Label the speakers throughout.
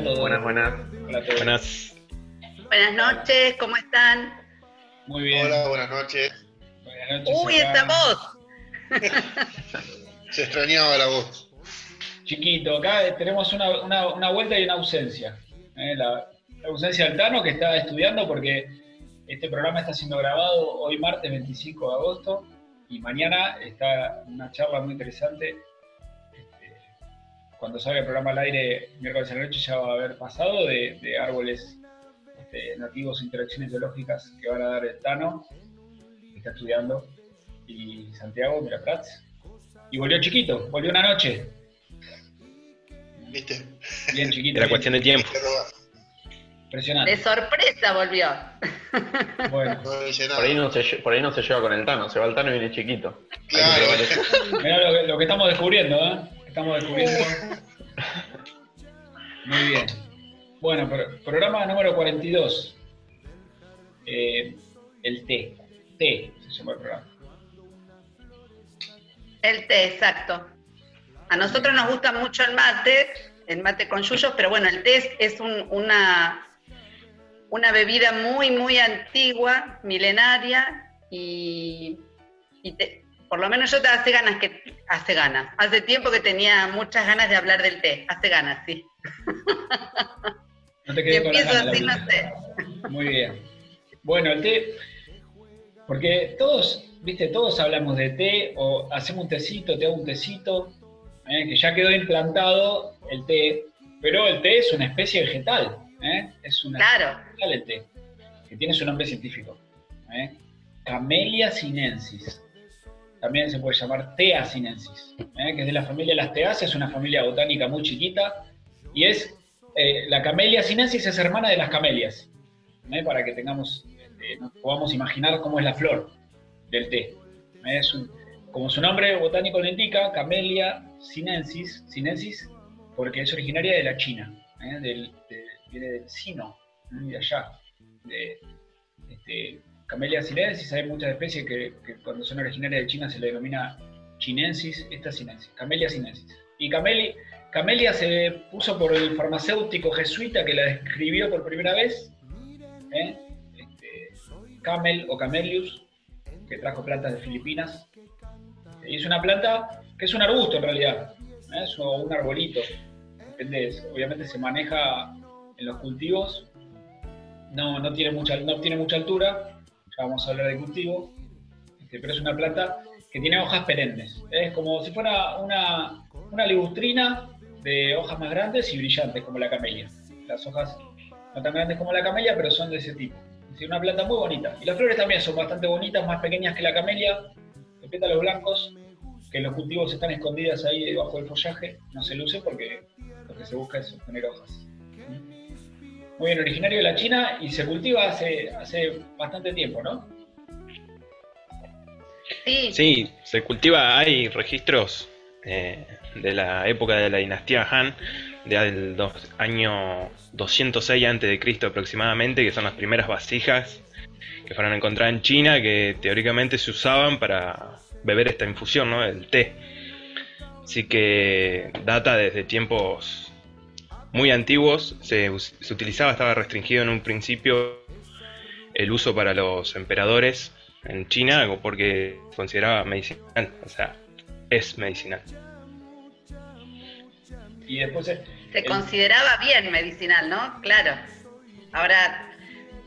Speaker 1: A
Speaker 2: todos.
Speaker 3: Buenas, buenas.
Speaker 2: Hola a todos.
Speaker 3: Buenas.
Speaker 4: Buenas noches, ¿cómo están?
Speaker 2: Muy bien.
Speaker 3: Hola, buenas noches.
Speaker 2: Buenas noches.
Speaker 4: Uy,
Speaker 2: acá.
Speaker 4: esta voz.
Speaker 3: Se extrañaba la voz.
Speaker 2: Chiquito, acá tenemos una, una- una vuelta y una ausencia. ¿eh? La, la ausencia del Tano, que está estudiando porque este programa está siendo grabado hoy martes 25 de agosto y mañana está una charla muy interesante. Cuando salga el programa al aire miércoles a la noche ya va a haber pasado de, de árboles este, nativos e interacciones biológicas que van a dar el Tano, que está estudiando, y Santiago Miraprats. Y volvió chiquito, volvió una noche.
Speaker 3: ¿Viste?
Speaker 2: Bien chiquito.
Speaker 5: Era
Speaker 2: bien
Speaker 5: cuestión de tiempo.
Speaker 2: Impresionante.
Speaker 4: De sorpresa volvió.
Speaker 2: Bueno.
Speaker 5: Por ahí, no se, por ahí no se lleva con el Tano, se va el Tano y viene chiquito.
Speaker 3: Claro.
Speaker 2: Mirá lo que, lo que estamos descubriendo, ¿eh? Estamos descubriendo. Muy bien. Bueno, pro- programa número 42. Eh, el T. T se llama el programa.
Speaker 4: El té, exacto. A nosotros nos gusta mucho el mate, el mate con yuyos, pero bueno, el té es, es un- una, una bebida muy, muy antigua, milenaria, y, y te- por lo menos yo te hace ganas que hace ganas. Hace tiempo que tenía muchas ganas de hablar del té, hace ganas, sí.
Speaker 2: No te
Speaker 4: Y
Speaker 2: quedé con
Speaker 4: empiezo así, no sé.
Speaker 2: Muy bien. Bueno, el té, porque todos, viste, todos hablamos de té o hacemos un tecito, te hago un tecito, ¿eh? que ya quedó implantado el té, pero el té es una especie vegetal, ¿eh? es una
Speaker 4: Claro.
Speaker 2: especie vegetal el té, que tiene su nombre científico, ¿eh? Camellia sinensis. También se puede llamar Tea sinensis, ¿eh? que es de la familia de las teáceas, es una familia botánica muy chiquita, y es, eh, la Camellia sinensis es hermana de las camelias, ¿eh? para que tengamos, nos podamos imaginar cómo es la flor del té. ¿eh? Como su nombre botánico lo indica, Camellia sinensis, sinensis, porque es originaria de la China, ¿eh? viene del sino, ¿eh? de allá. De, este, Camellia sinensis, hay muchas especies que, cuando son originarias de China se le denomina chinensis, esta sinensis, Camellia sinensis. Y Cameli- Camellia se puso por el farmacéutico jesuita que la describió por primera vez, ¿eh? Este, Camel o Camelius, que trajo plantas de Filipinas. Y es una planta que es un arbusto en realidad, ¿eh? es un arbolito. Depende, obviamente se maneja en los cultivos, no, no, tiene mucha, no tiene mucha altura, vamos a hablar de cultivo, este, pero es una planta que tiene hojas perennes. Es como si fuera una, una ligustrina de hojas más grandes y brillantes como la camelia. Las hojas no tan grandes como la camelia, pero son de ese tipo. Es decir, una planta muy bonita. Y las flores también son bastante bonitas, más pequeñas que la camelia, de pétalos blancos, que los cultivos están escondidas ahí debajo del follaje. No se luce porque lo que se busca es obtener hojas. Muy bien, originario de la China y se cultiva hace, hace bastante tiempo, ¿no?
Speaker 4: Sí,
Speaker 5: Sí, se cultiva, hay registros eh, de la época de la dinastía Han, del dos- año 206 a.C. aproximadamente, que son las primeras vasijas que fueron encontradas en China, que teóricamente se usaban para beber esta infusión, ¿no? El té. Así que data desde tiempos muy antiguos, se, se utilizaba, estaba restringido en un principio el uso para los emperadores en China porque se consideraba medicinal, o sea, es medicinal.
Speaker 2: Y después
Speaker 4: se
Speaker 2: el-
Speaker 4: consideraba bien medicinal, ¿no? Claro. Ahora,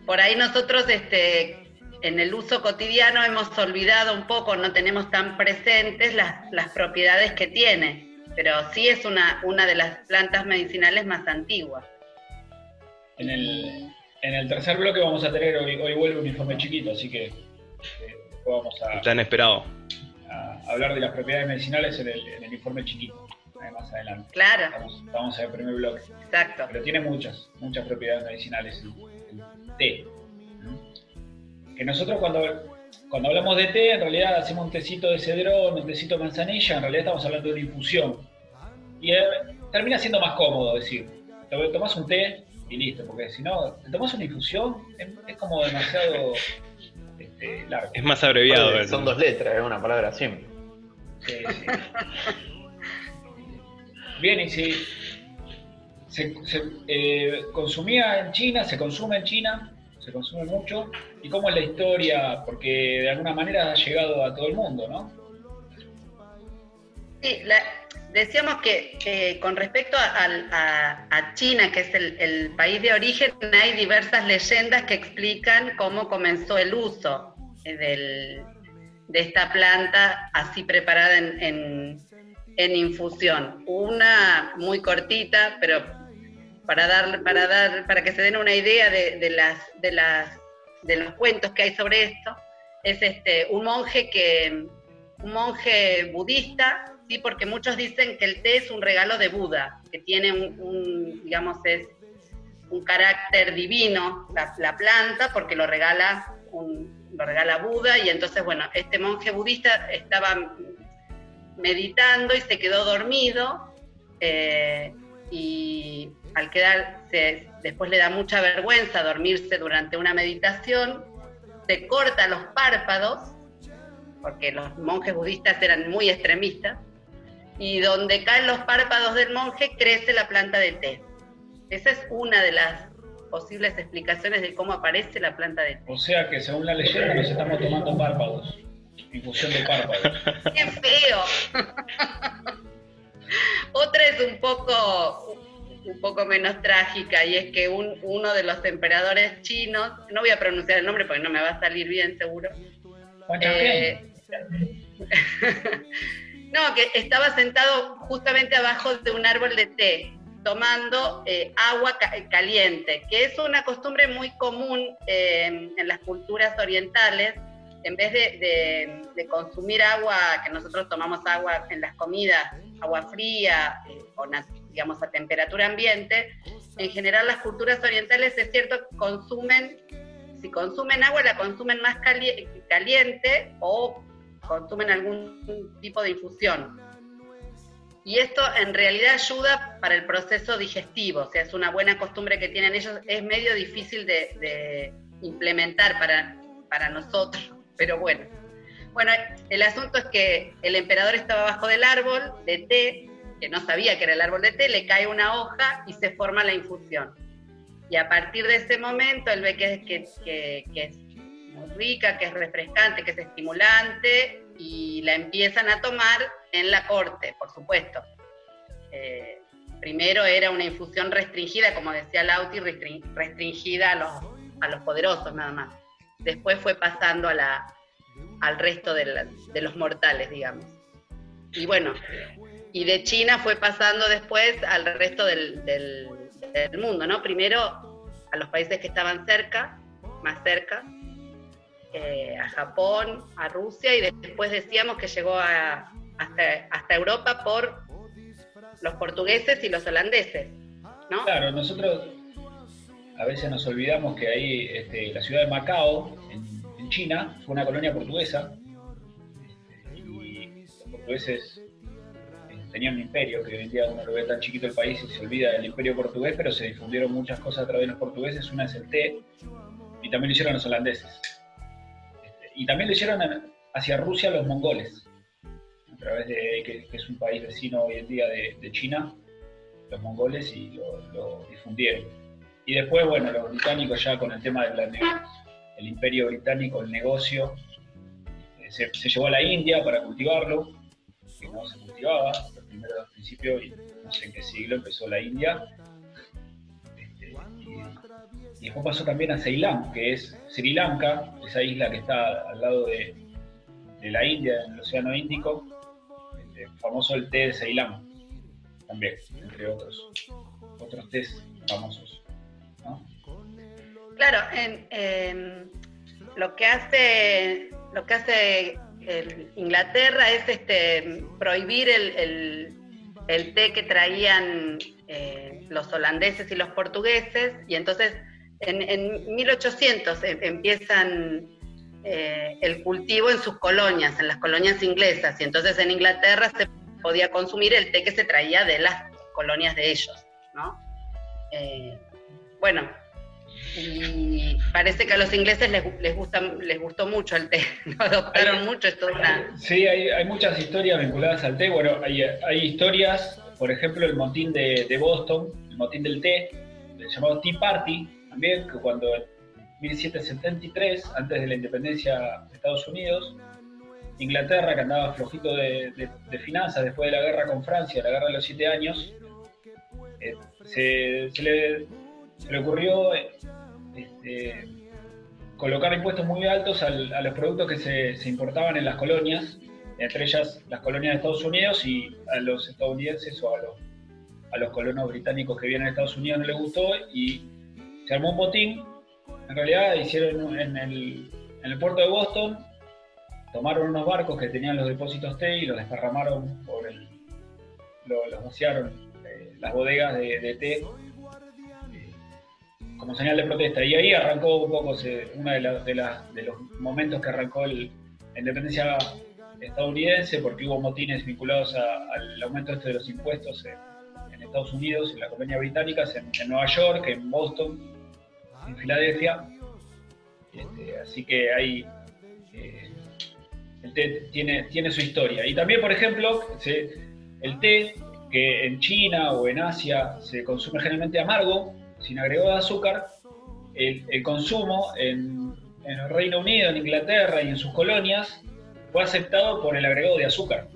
Speaker 4: por ahí nosotros este, en el uso cotidiano hemos olvidado un poco, no tenemos tan presentes las, las propiedades que tiene, pero sí es una, una de las plantas medicinales más antiguas.
Speaker 2: en el, en el tercer bloque vamos a tener, hoy, hoy vuelve un informe chiquito, así que eh, después vamos a,
Speaker 5: Tan esperado.
Speaker 2: a- hablar de las propiedades medicinales en el, en el informe chiquito, eh, más adelante.
Speaker 4: Claro,
Speaker 2: Vamos, vamos a ver el primer bloque.
Speaker 4: exacto.
Speaker 2: Pero tiene muchas, muchas propiedades medicinales el, el té. ¿Mm? Que nosotros cuando, cuando hablamos de té, en realidad hacemos un tecito de cedrón, un tecito de manzanilla, en realidad estamos hablando de una infusión. Y eh, termina siendo más cómodo decir, tomás un té y listo, porque si no, tomás una infusión, es, es como demasiado este, largo.
Speaker 5: Es más abreviado.
Speaker 6: Son
Speaker 5: eso.
Speaker 6: dos letras, es una palabra simple.
Speaker 2: Sí, sí. Bien, y si se, se, eh, consumía en China, se consume en China, se consume mucho. ¿Y cómo es la historia? Porque de alguna manera ha llegado a todo el mundo, ¿no?
Speaker 4: Sí, decíamos que, con respecto a, China, que es el, país de origen, hay diversas leyendas que explican cómo comenzó el uso eh, de esta planta así preparada en infusión. Una muy cortita, pero para dar, para dar, para que se den una idea de, las, de las, de los cuentos que hay sobre esto, es este un monje que un monje budista, sí, porque muchos dicen que el té es un regalo de Buda, que tiene un, un, digamos, es un carácter divino la, la planta, porque lo regala un- lo regala Buda, y entonces, bueno, este monje budista estaba meditando y se quedó dormido, eh, y al quedarse, después le da mucha vergüenza dormirse durante una meditación, se corta los párpados, porque los monjes budistas eran muy extremistas, y donde caen los párpados del monje crece la planta de té. Esa es una de las posibles explicaciones de cómo aparece la planta de té.
Speaker 2: O sea que según la leyenda nos estamos tomando párpados, infusión de párpados.
Speaker 4: ¡Qué feo! Otra es un poco, un poco menos trágica y es que un- uno de los emperadores chinos, no voy a pronunciar el nombre porque no me va a salir bien seguro, Eh, no, que estaba sentado justamente abajo de un árbol de té, tomando eh, agua ca- caliente, que es una costumbre muy común eh, en las culturas orientales. En vez de, consumir agua, que nosotros tomamos agua en las comidas, agua fría, eh, o digamos a temperatura ambiente, en general las culturas orientales es cierto consumen si consumen agua la consumen más cali- caliente o consumen algún tipo de infusión. Y esto en realidad ayuda para el proceso digestivo, o sea, es una buena costumbre que tienen ellos, es medio difícil de, de implementar para, para nosotros, pero bueno. Bueno, el asunto es que el emperador estaba abajo del árbol de té, que no sabía que era el árbol de té, le cae una hoja y se forma la infusión. Y a partir de ese momento él ve que, es muy rica, que es refrescante, que es estimulante y la empiezan a tomar en la corte, por supuesto. Eh, primero era una infusión restringida, como decía Lauti, restring- restringida a los, a los poderosos nada más. Después fue pasando a al resto de, los mortales, digamos. Y bueno, y de China fue pasando después al resto del, del- del mundo, ¿no? Primero a los países que estaban cerca, más cerca, eh, a Japón, a Rusia, y después decíamos que llegó a- hasta, hasta Europa por los portugueses y los holandeses, ¿no?
Speaker 2: Claro, nosotros a veces nos olvidamos que ahí este, la ciudad de Macao, en, China, fue una colonia portuguesa. este, y los portugueses eh, tenían un imperio, que hoy en día uno lo ve tan chiquito el país y se olvida del imperio portugués, pero se difundieron muchas cosas a través de los portugueses. Una es el té, y también lo hicieron los holandeses. Este, y también lo hicieron hacia Rusia los mongoles, a través de, que, es un país vecino hoy en día de, China, los mongoles y lo difundieron. Y después, bueno, los británicos ya con el tema del el imperio británico, el negocio, eh, se, llevó a la India para cultivarlo, que no se cultivaba, los primeros al principio, y no sé en qué siglo empezó la India. Este, y, después pasó también a Ceilán, que es Sri Lanka, esa isla que está al lado de, la India, en el Océano Índico, este, famoso el té de Ceilán, también, entre otros, otros tés famosos.
Speaker 4: Claro, en, lo que hace, lo que hace en Inglaterra es este prohibir el, el, té que traían eh, los holandeses y los portugueses, y entonces en, en 1800 em, empiezan eh, el cultivo en sus colonias, en las colonias inglesas, y entonces en Inglaterra se podía consumir el té que se traía de las colonias de ellos, ¿no? Eh, bueno, y parece que a los ingleses les, les, gusta, les gustó mucho el té, lo adoptaron mucho, es una...
Speaker 2: Sí, hay, hay, muchas historias vinculadas al té, bueno, hay, hay historias, por ejemplo, el motín de, de, Boston, el motín del té, llamado Tea Party, también, que cuando en 1773, antes de la independencia de Estados Unidos, Inglaterra, que andaba flojito de, de, de finanzas después de la guerra con Francia, la guerra de los siete años, eh, se, se, le, se, le, ocurrió este, colocar impuestos muy altos al, a los productos que se, se, importaban en las colonias, entre ellas las colonias de Estados Unidos y a los estadounidenses o a los, colonos británicos que vienen a Estados Unidos no les gustó y se armó un botín. En realidad hicieron en el, en el puerto de Boston, tomaron unos barcos que tenían los depósitos té y los desparramaron por el, lo, los vaciaron eh, las bodegas de, de té como señal de protesta. Y ahí arrancó un poco uno de, los momentos que arrancó el, la independencia estadounidense, porque hubo motines vinculados al aumento este de los impuestos en, Estados Unidos, en la colonia británica, en, Nueva York, en Boston, en Filadelfia. Este, así que ahí eh, el té tiene, su historia. Y también, por ejemplo, el té que en China o en Asia se consume generalmente amargo, sin agregado de azúcar, el, el consumo en, en, el Reino Unido, en Inglaterra y en sus colonias fue aceptado por el agregado de azúcar,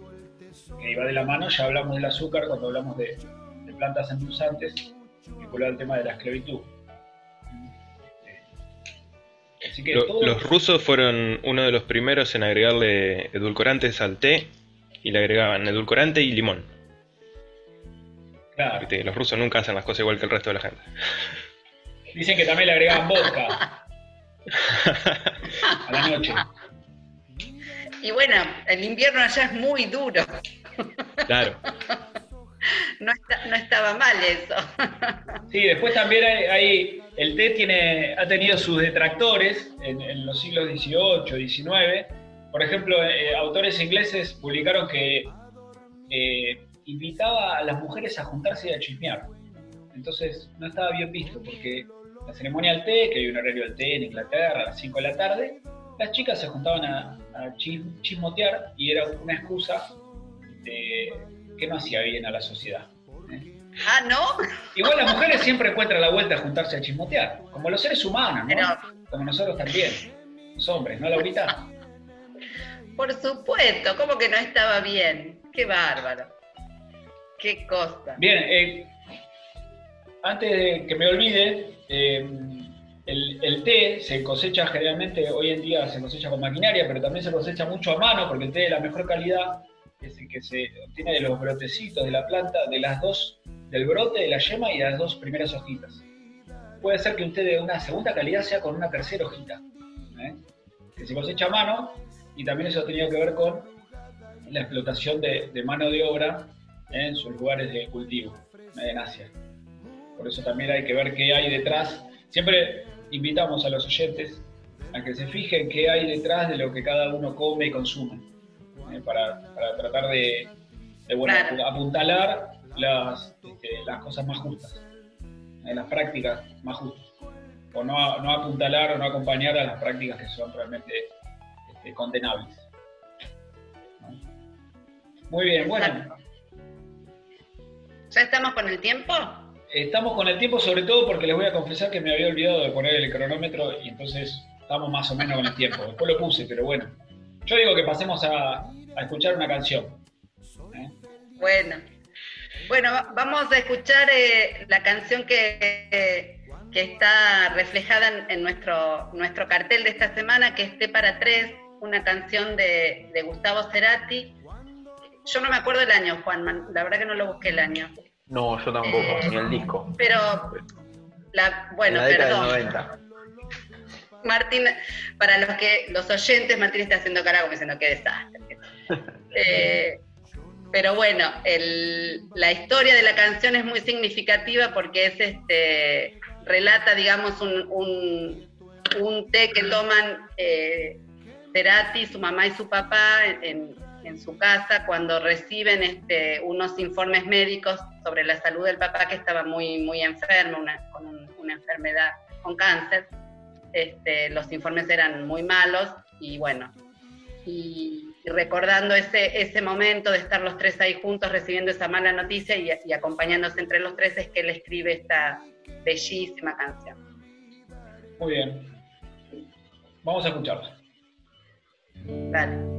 Speaker 2: que iba de la mano, ya hablamos del azúcar cuando hablamos de, de plantas endulzantes, vinculado al tema de la esclavitud.
Speaker 5: Que Lo, todo... Los rusos fueron uno de los primeros en agregarle edulcorantes al té y le agregaban edulcorante y limón.
Speaker 2: Claro.
Speaker 5: Los rusos nunca hacen las cosas igual que el resto de la gente.
Speaker 2: Dicen que también le agregaban vodka a la noche.
Speaker 4: Y bueno, el invierno allá es muy duro.
Speaker 5: Claro.
Speaker 4: No, está, no estaba mal eso.
Speaker 2: Sí, después también hay, hay, el té tiene, ha tenido sus detractores en, en los siglos XVIII, XIX. Por ejemplo, eh, autores ingleses publicaron que eh, invitaba a las mujeres a juntarse y a chismear. Entonces no estaba bien visto porque la ceremonia del té, que hay un horario del té en Inglaterra a las 5 de la tarde, las chicas se juntaban a, a chismotear y era una excusa de, que no hacía bien a la sociedad. ¿eh?
Speaker 4: Ah, ¿no?
Speaker 2: Igual las mujeres siempre encuentran la vuelta a juntarse a chismotear, como los seres humanos, ¿no? Pero... Como nosotros también, los hombres, ¿no, Laurita?
Speaker 4: Por supuesto, ¿cómo que no estaba bien? Qué bárbaro. Qué cosa.
Speaker 2: Bien, eh, antes de que me olvide, eh, el, té se cosecha generalmente, hoy en día se cosecha con maquinaria, pero también se cosecha mucho a mano, porque el té de la mejor calidad es el que se obtiene de los brotecitos de la planta, de las dos, del brote, de la yema y de las dos primeras hojitas. Puede ser que un té de una segunda calidad sea con una tercera hojita, ¿eh? que se cosecha a mano, y también eso ha tenido que ver con la explotación de mano de obra en sus lugares de cultivo en Asia. Por eso también hay que ver qué hay detrás. Siempre invitamos a los oyentes a que se fijen qué hay detrás de lo que cada uno come y consume, ¿eh? para, para, tratar de, de bueno, claro. apuntalar las, este, las cosas más justas, ¿eh? las prácticas más justas, o no, no, apuntalar o no acompañar a las prácticas que son realmente este, condenables. ¿no? Muy bien, bueno.
Speaker 4: ¿Ya estamos con el tiempo?
Speaker 2: Estamos con el tiempo sobre todo porque les voy a confesar que me había olvidado de poner el cronómetro y entonces estamos más o menos con el tiempo. Después lo puse, pero bueno. Yo digo que pasemos a, a escuchar una canción.
Speaker 4: ¿Eh? Bueno. Bueno, vamos a escuchar eh, la canción que, que está reflejada en, en, nuestro, nuestro cartel de esta semana, que es T para tres, una canción de, de Gustavo Cerati. Yo no me acuerdo el año, Juan, la verdad que no lo busqué el año.
Speaker 6: No, yo tampoco, eh, ni el disco.
Speaker 4: Pero, la, bueno,
Speaker 6: en la
Speaker 4: perdón.
Speaker 6: Del 90.
Speaker 4: Martín, para los que los oyentes, Martín está haciendo cara como diciendo qué desastre. Eh, pero bueno, la historia de la canción es muy significativa porque es este relata, digamos, un, un, té que toman eh, Cerati, su mamá y su papá en, en su casa cuando reciben este, unos informes médicos sobre la salud del papá que estaba muy, muy enfermo, con una enfermedad, con cáncer. Este, los informes eran muy malos y bueno, y, recordando ese, ese momento de estar los tres ahí juntos recibiendo esa mala noticia y, y acompañándose entre los tres es que él escribe esta bellísima canción.
Speaker 2: Muy bien. Vamos a escucharla.
Speaker 4: Dale.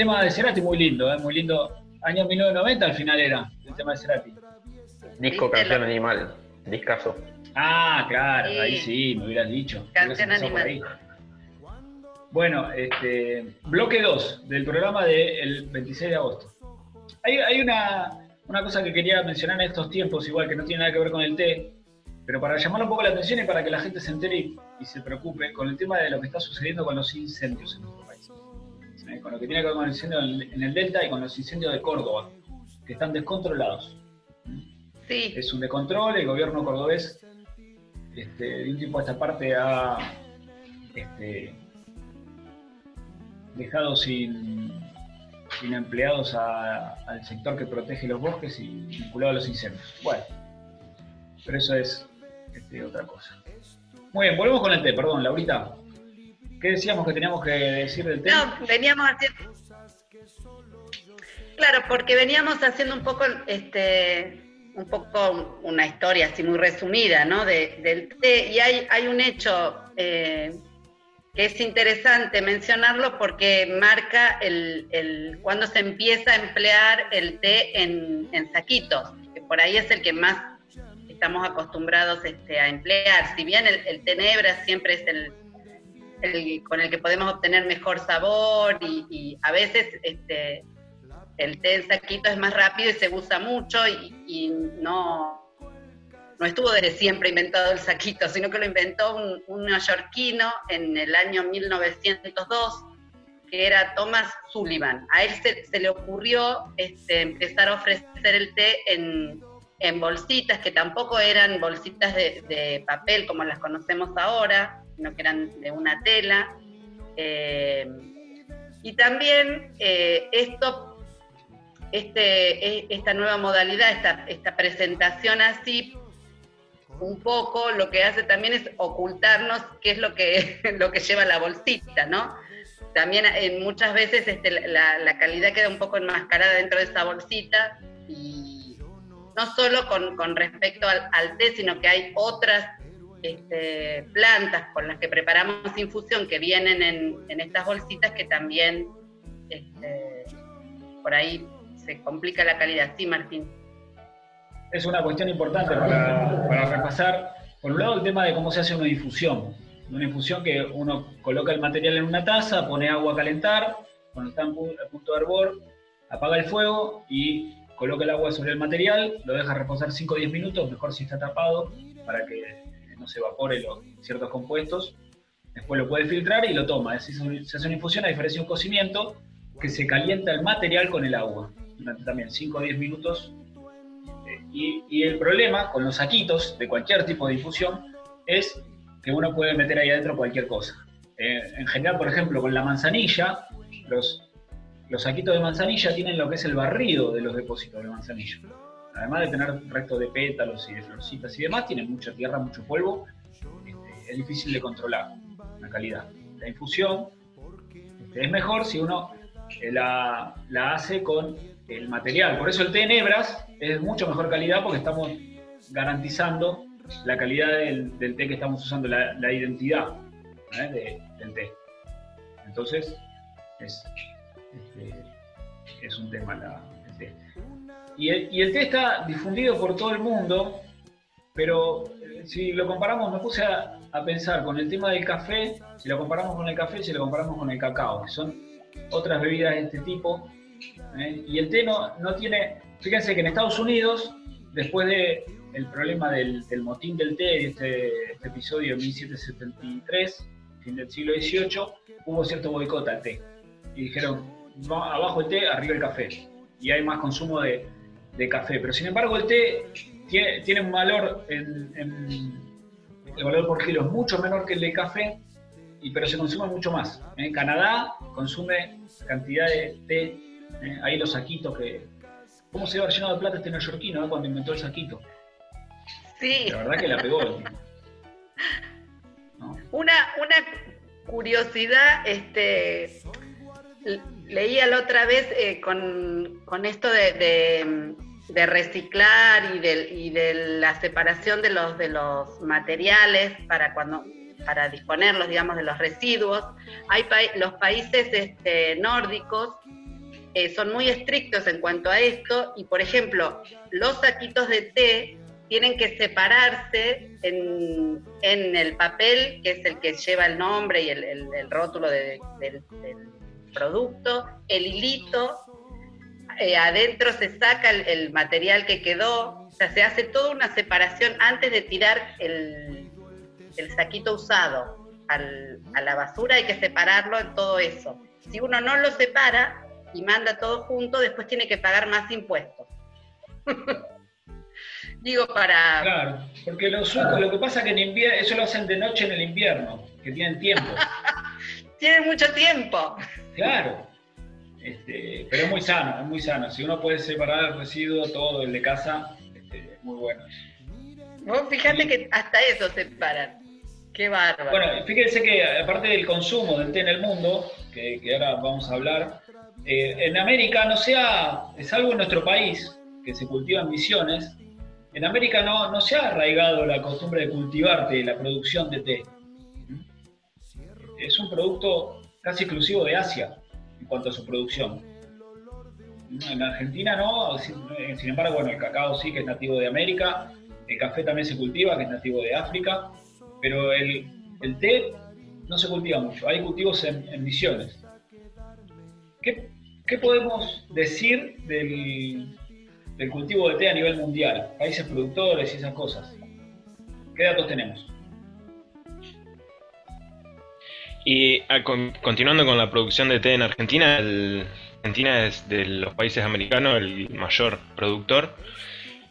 Speaker 2: Tema de Cerati muy lindo, eh, muy lindo. Año 1990 al final era el tema de Cerati.
Speaker 5: Disco
Speaker 4: ¿Viste
Speaker 5: Canción Animal, discazo.
Speaker 2: Ah, claro,
Speaker 4: Sí.
Speaker 2: ahí sí, me hubieras dicho.
Speaker 4: Canción animal.
Speaker 2: Bueno, este, bloque 2 del programa del 26 de agosto. Hay, hay una, una cosa que quería mencionar en estos tiempos, igual que no tiene nada que ver con el té, pero para llamar un poco la atención y para que la gente se entere y, y se preocupe con el tema de lo que está sucediendo con los incendios en nuestro país. ¿Eh? Con lo que tiene que ver con el incendio en el- Delta y con los incendios de Córdoba, que están descontrolados.
Speaker 4: Sí,
Speaker 2: Es un descontrol, el gobierno cordobés este, de un tiempo a esta parte ha este, dejado sin, sin empleados a- al sector que protege los bosques y vinculado a los incendios. Bueno, pero eso es este, otra cosa. Muy bien, volvemos con el té, perdón, Laurita. ¿Qué decíamos que teníamos que decir del té?
Speaker 4: no, veníamos haciendo... Claro, porque veníamos haciendo un poco, este, un poco una historia así muy resumida, ¿no? De- del té, y hay, un hecho eh, que es interesante mencionarlo porque marca el, el cuando se empieza a emplear el té en, en saquitos, que por ahí es el que más estamos acostumbrados este, a emplear. Si bien el, el té nebra siempre es el, el con el que podemos obtener mejor sabor y, y a veces este, el té en saquito es más rápido y se usa mucho y, no, no estuvo desde siempre inventado el saquito, sino que lo inventó un, un neoyorquino en el año 1902, que era Thomas Sullivan. A él se, se le ocurrió este, empezar a ofrecer el té en, bolsitas, que tampoco eran bolsitas de papel como las conocemos ahora, sino que eran de una tela. Eh, y también eh, esto este, esta nueva modalidad, esta, esta presentación así, un poco lo que hace también es ocultarnos qué es lo que, lo que lleva la bolsita, ¿no? También eh, muchas veces este, la, la calidad queda un poco enmascarada dentro de esa bolsita y no solo con, con respecto al, al té, sino que hay otras este, plantas con las que preparamos infusión que vienen en, estas bolsitas que también este, por ahí se complica la calidad. Sí, Martín.
Speaker 2: es una cuestión importante para, repasar. Por un lado, el tema de cómo se hace una infusión. Una infusión que uno coloca el material en una taza, pone agua a calentar, cuando está a punto de hervor, apaga el fuego y coloca el agua sobre el material, lo deja reposar 5 o 10 minutos, mejor si está tapado, para que no se evapore los ciertos compuestos. Después lo puede filtrar y lo toma. Es- Se hace una infusión a diferencia de un cocimiento que se calienta el material con el agua durante también 5 o 10 minutos eh, Y, y el problema con los saquitos de cualquier tipo de infusión es que uno puede meter ahí adentro cualquier cosa. Eh, en general, por ejemplo, con la manzanilla, los, los saquitos de manzanilla tienen lo que es el barrido de los depósitos de manzanilla. Además de tener restos de pétalos y de florcitas y demás, tienen mucha tierra, mucho polvo. Este, es difícil de controlar la calidad. La infusión este, es mejor si uno eh, la, hace con el material. Por eso el té en hebras es mucho mejor calidad porque estamos garantizando la calidad del, té que estamos usando, la, identidad ¿eh? de- del té. Entonces, es, este, es un tema la. Y el, té está difundido por todo el mundo, pero eh, si lo comparamos, me puse a, pensar con el tema del café, si lo comparamos con el café, si lo comparamos con el cacao, que son otras bebidas de este tipo, ¿eh? y el té no, no tiene, fíjense que en Estados Unidos, después de problema del, motín del té, este, este episodio de 1773, fin del siglo XVIII, hubo cierto boicot al té. Y dijeron, "Va- abajo el té, arriba el café. Y hay más consumo de, de café. Pero sin embargo el té tiene, tiene un valor, en, en- el valor por kilo es mucho menor que el del café, y, pero se consume mucho más. En Canadá consume cantidad de té, ¿eh? ahí los saquitos que... ¿Cómo se iba llenado de plata este neoyorquino eh, cuando inventó el saquito?
Speaker 4: Sí,
Speaker 2: La verdad que la pegó. ¿No?
Speaker 4: una, una curiosidad, este, leía la otra vez eh, con, con esto de, de- de reciclar y de, y de la separación de los, de los materiales para cuando para disponerlos, digamos, de los residuos. Hay los países este, nórdicos eh, son muy estrictos en cuanto a esto y, por ejemplo, los saquitos de té tienen que separarse en, el papel, que es el que lleva el nombre y el, rótulo del, producto, el hilito, eh, adentro se saca el, material que quedó, o sea, se hace toda una separación antes de tirar el, saquito usado a la basura, hay que separarlo en todo eso. Si uno no lo separa y manda todo junto, después tiene que pagar más impuestos. Digo, para...
Speaker 2: Claro, porque los suecos, lo que pasa es que en invierno, eso lo hacen de noche en el invierno, que tienen tiempo.
Speaker 4: tienen mucho tiempo.
Speaker 2: Claro, este, pero es muy sano, es muy sano. Si uno puede separar el residuo, todo el de casa, este, es muy bueno.
Speaker 4: Vos fíjate que hasta eso separan. Qué bárbaro.
Speaker 2: Bueno, fíjense que aparte del consumo del té en el mundo, que, ahora vamos a hablar, eh, en América no sea, salvo en nuestro país, que se cultivan misiones, en América no, no se ha arraigado la costumbre de cultivar té, la producción de té. Es un producto casi exclusivo de Asia cuanto a su producción. En Argentina no, sin embargo, bueno, el cacao sí que es nativo de América, el café también se cultiva, que es nativo de África, pero el, té no se cultiva mucho, hay cultivos en, misiones. ¿Qué, ¿Qué, podemos decir del, del cultivo de té a nivel mundial, países productores y esas cosas. ¿Qué datos tenemos?
Speaker 5: Y ah, continuando con la producción de té en Argentina, Argentina es de los países americanos el mayor productor.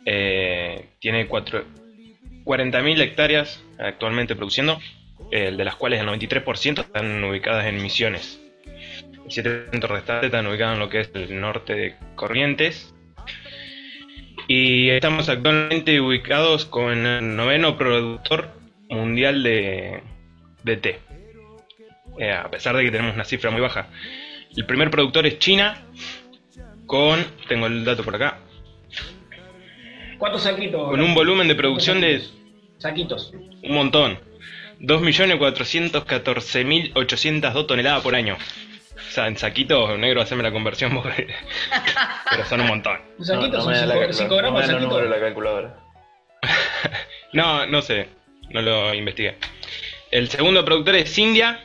Speaker 5: Eh, tiene 40.000 hectáreas actualmente produciendo, de las cuales el 93% están ubicadas en Misiones. El 7% restante están ubicados en lo que es el norte de Corrientes y estamos actualmente ubicados con el noveno productor mundial de té. Eh, a pesar de que tenemos una cifra muy baja. El primer productor es China, con, tengo el dato por acá.
Speaker 2: ¿Cuántos saquitos?
Speaker 5: Con un volumen de producción de...
Speaker 2: Saquitos.
Speaker 5: Un montón. 2.414.802 toneladas por año. O sea, en saquito negro, haceme la conversión Pero son un montón.
Speaker 2: ¿Un saquito no, son 5 gramos? No,
Speaker 5: no, la calculadora. no, no sé. No lo investigué. El segundo productor es India,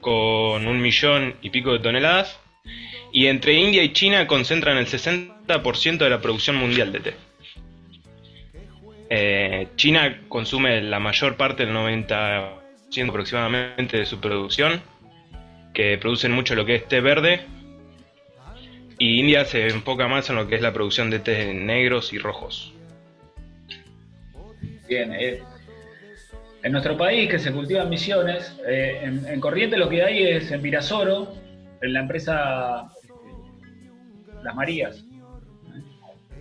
Speaker 5: con un millón y pico de toneladas. Y entre India y China concentran el 60% de la producción mundial de té. Eh, China consume la mayor parte, el 90% aproximadamente de su producción que producen mucho lo que es té verde. Y India se enfoca más en lo que es la producción de té negros y rojos.
Speaker 2: Bien, eh, en nuestro país que se cultivan misiones, eh, en, Corriente lo que hay es en Virasoro, en la empresa este, Las Marías,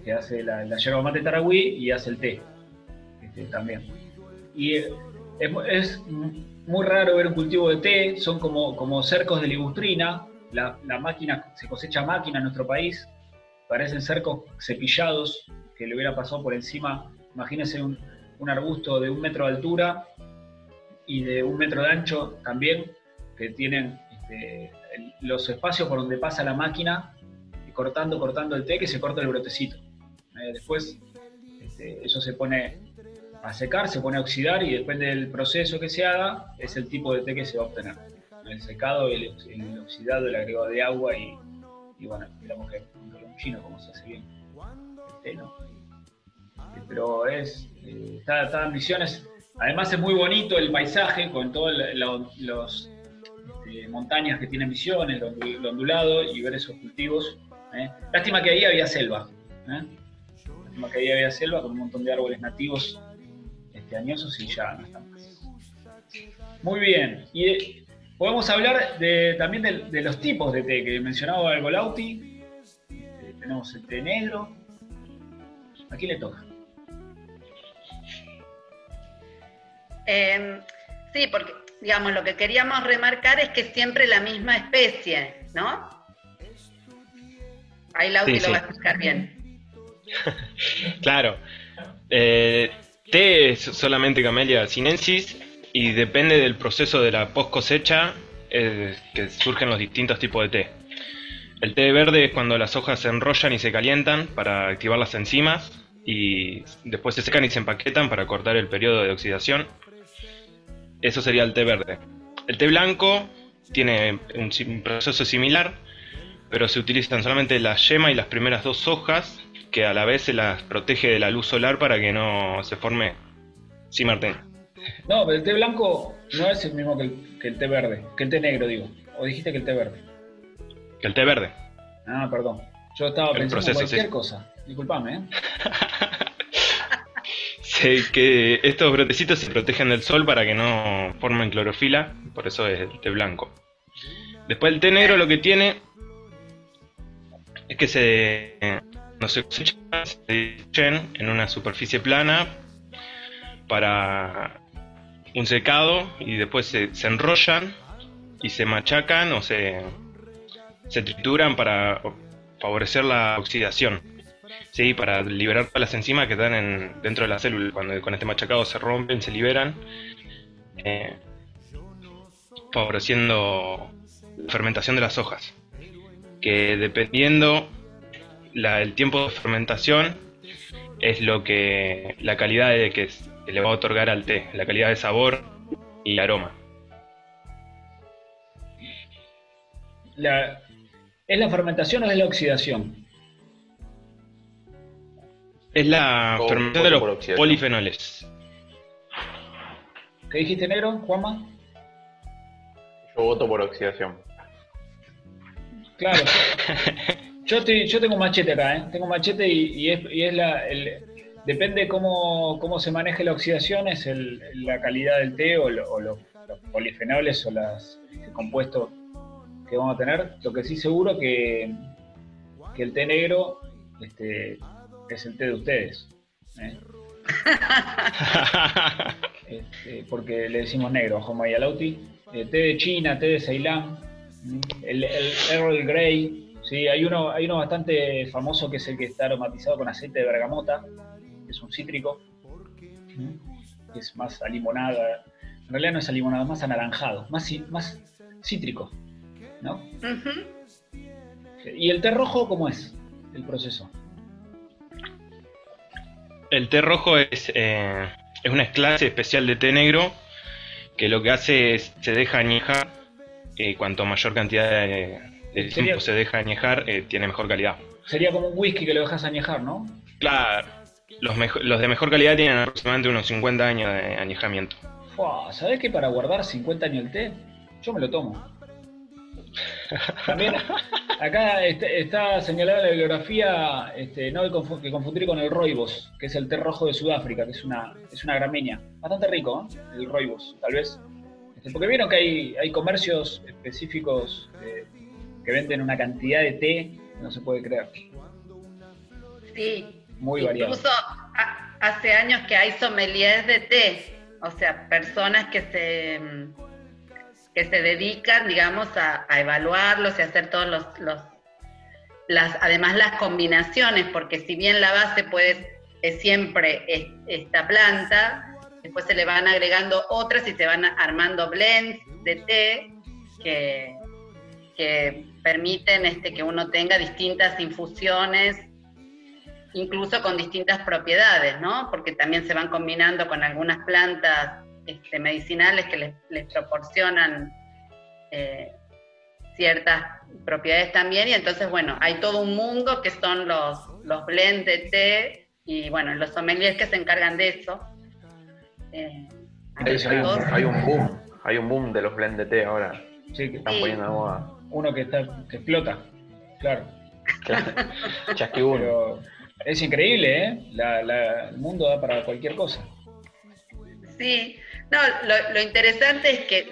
Speaker 2: que hace la, la yerba mate taragüí y hace el té este, también. Y es, es muy raro ver un cultivo de té, son como, como cercos de ligustrina, la, máquina, se cosecha máquina en nuestro país, parecen cercos cepillados que le hubiera pasado por encima, imagínense un, arbusto de un metro de altura y de un metro de ancho también, que tienen este, los espacios por donde pasa la máquina, y cortando, cortando el té, que se corta el brotecito. Eh, después este, eso se pone a secar, se pone a oxidar y depende del proceso que se haga, es el tipo de té que se va a obtener. El secado, el, el oxidado, el agregado de agua y, bueno, digamos que un chino como se hace bien el té, ¿no? Eh, pero es, eh, está, en misiones, además es muy bonito el paisaje con todas las este, montañas que tiene misiones, lo, ondulado y ver esos cultivos. ¿eh? Lástima que ahí había selva. Lástima que ahí había selva con un montón de árboles nativos añosos y ya no están más. Muy bien. Y podemos hablar de, también de, los tipos de té que mencionaba el Golauti. Eh, tenemos el té negro. ¿A quién le toca?
Speaker 4: Em, sí, porque digamos lo que queríamos remarcar es que siempre la misma especie, ¿no? Ahí Lauti lo va a explicar bien.
Speaker 5: claro. Eh, Té es solamente Camellia sinensis y depende del proceso de la post cosecha eh, que surgen los distintos tipos de té. El té verde es cuando las hojas se enrollan y se calientan para activar las enzimas y después se secan y se empaquetan para cortar el periodo de oxidación. Eso sería el té verde. El té blanco tiene un, proceso similar, pero se utilizan solamente la yema y las primeras dos hojas, que a la vez se las protege de la luz solar para que no se forme. Sí, Martín.
Speaker 2: No, pero el té blanco no es el mismo que el, que el té verde, que el té negro, digo. O dijiste que el té verde.
Speaker 5: Que el té verde.
Speaker 2: Ah, perdón. Yo estaba
Speaker 5: El
Speaker 2: pensando en cualquier
Speaker 5: sí.
Speaker 2: cosa. Disculpame, ¿eh?
Speaker 5: Que estos brotecitos se protegen del sol para que no formen clorofila, por eso es el té blanco. Después el té negro lo que tiene es que se no se cosecha, se en una superficie plana para un secado y después se, se enrollan y se machacan o se, se trituran para favorecer la oxidación. Sí, para liberar todas las enzimas que están en- dentro de la célula. Cuando con este machacado se rompen, se liberan, eh, favoreciendo la fermentación de las hojas. Que dependiendo la- el tiempo de fermentación es lo que la calidad de que le va a otorgar al té, la calidad de sabor y aroma.
Speaker 2: La- ¿Es la fermentación o es la oxidación?
Speaker 5: Es la
Speaker 6: O-
Speaker 5: fermentación de los polifenoles.
Speaker 2: ¿Qué dijiste, negro, Juanma?
Speaker 6: Yo voto por oxidación.
Speaker 2: Claro. Yo, estoy- yo tengo un machete acá, ¿eh? Tengo un machete y, y es, y es la. el- depende cómo, cómo se maneje la oxidación, es el- la calidad del té o, lo- o lo- los polifenoles o los compuestos que vamos a tener. Lo que sí seguro que, que el té negro este, es el té de ustedes. ¿eh? Este, porque le decimos negro a Joma y a Lauti. Eh, té de China, té de Ceilán, el, el Earl Grey. Sí, hay uno, hay uno bastante famoso que es el que está aromatizado con aceite de bergamota, que es un cítrico, que es más a limonada. En realidad no es a limonada, es más anaranjado, más, más cítrico. ¿no? ¿Y el té rojo cómo es el proceso?
Speaker 5: El té rojo es, eh, es una clase especial de té negro que lo que hace es se deja añejar. Y cuanto mayor cantidad de, de
Speaker 2: Sería-
Speaker 5: tiempo se deja añejar, eh, tiene mejor calidad.
Speaker 2: Sería como un whisky que lo dejas añejar, ¿no?
Speaker 5: Claro, los, mejo- los de mejor calidad tienen aproximadamente unos 50 años de añejamiento.
Speaker 2: ¿Sabés que para guardar 50 años el té? Yo me lo tomo. También acá está, señalada la bibliografía, este, no que confundir con el roibos, que es el té rojo de Sudáfrica, que es una, es una grameña. Bastante rico, ¿eh? El roibos, tal vez. Este, porque vieron que hay, hay comercios específicos eh, que venden una cantidad de té que no se puede creer.
Speaker 4: Sí.
Speaker 2: Muy variado.
Speaker 4: Incluso ha- hace años que hay sommeliers de té, o sea, personas que se que se dedican, digamos, a, evaluarlos y hacer todos los, los las, además las combinaciones, porque si bien la base puede es siempre es- esta planta, después se le van agregando otras y se van armando blends de té que, que permiten este, que uno tenga distintas infusiones incluso con distintas propiedades, ¿no? Porque también se van combinando con algunas plantas este, medicinales que les, les proporcionan eh, ciertas propiedades también, y entonces, bueno, hay todo un mundo que son los, los blends de té, y bueno, los sommeliers que se encargan de eso. Eh,
Speaker 6: Hay, hay un, hay un boom, hay un boom de los blend de té ahora.
Speaker 2: Sí, que-
Speaker 6: Están
Speaker 4: Sí.
Speaker 6: poniendo moda.
Speaker 2: uno que, está, que explota, claro. Pero es increíble, ¿eh? La- la- el mundo da para cualquier cosa.
Speaker 4: Sí, no, lo, interesante es que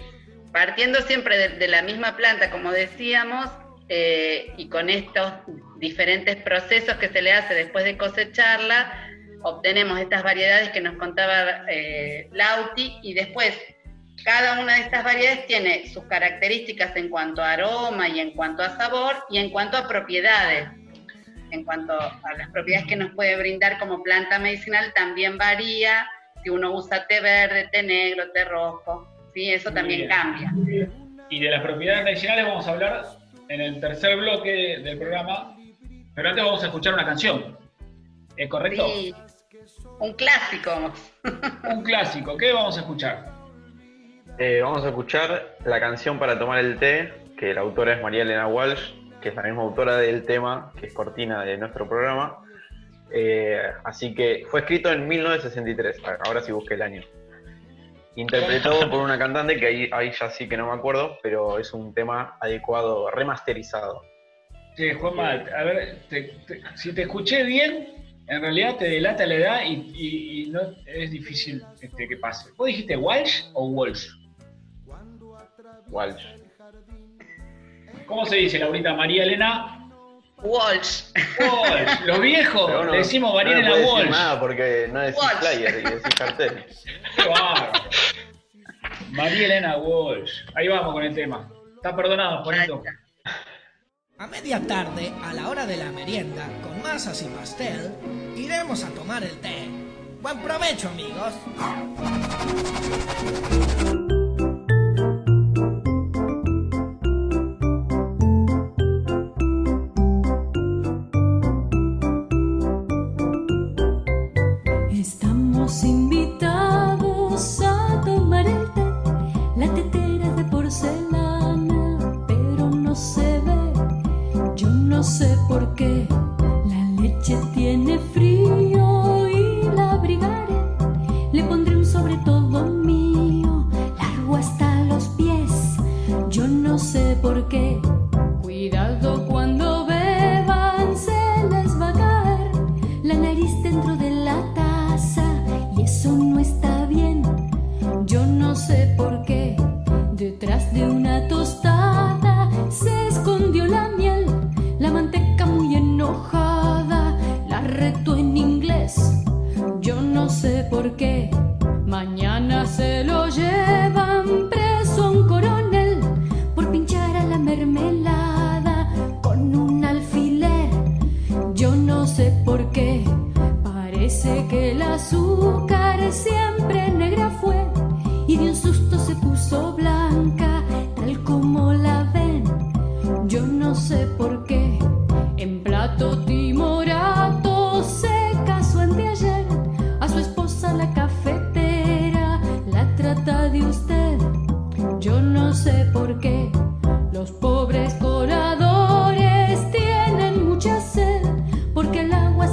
Speaker 4: partiendo siempre de, de la misma planta, como decíamos, eh, y con estos diferentes procesos que se le hace después de cosecharla, obtenemos estas variedades que nos contaba eh, Lauti y después cada una de estas variedades tiene sus características en cuanto a aroma y en cuanto a sabor y en cuanto a propiedades. En cuanto a las propiedades que nos puede brindar como planta medicinal también varía si uno usa té verde, té negro, té rojo. Sí, eso también
Speaker 2: bien.
Speaker 4: cambia.
Speaker 2: Y de las propiedades medicinales vamos a hablar en el tercer bloque del programa, pero antes vamos a escuchar una canción. ¿Es correcto?
Speaker 4: Sí, un clásico.
Speaker 2: Un clásico. ¿Qué vamos a escuchar?
Speaker 6: Eh, vamos a escuchar la canción para tomar el té, que la autora es María Elena Walsh, que es la misma autora del tema, que es cortina de nuestro programa. Eh, así que fue escrito en 1963, ahora sí busqué el año. Interpretado por una cantante que ahí, ahí ya sí que no me acuerdo, pero es un tema adecuado, remasterizado.
Speaker 2: Sí, Juanma, a ver, te- te- si te escuché bien, en realidad te delata la edad y, y- y no es difícil este, que pase. ¿Vos dijiste Walsh o Walsh?
Speaker 6: Walsh.
Speaker 2: ¿Cómo se dice, Laurita? María Elena
Speaker 4: Walsh.
Speaker 2: Walsh. Los viejos
Speaker 6: Pero no-
Speaker 2: le decimos María
Speaker 6: no decir
Speaker 2: Walsh.
Speaker 6: nada porque no decís
Speaker 4: Walsh.
Speaker 6: flyer y decís cartel.
Speaker 2: María Elena Walsh. Ahí vamos con el tema. Está perdonado, Juanito.
Speaker 7: A media tarde, a la hora de la merienda, con masas y pastel, iremos a tomar el té. Buen provecho, amigos.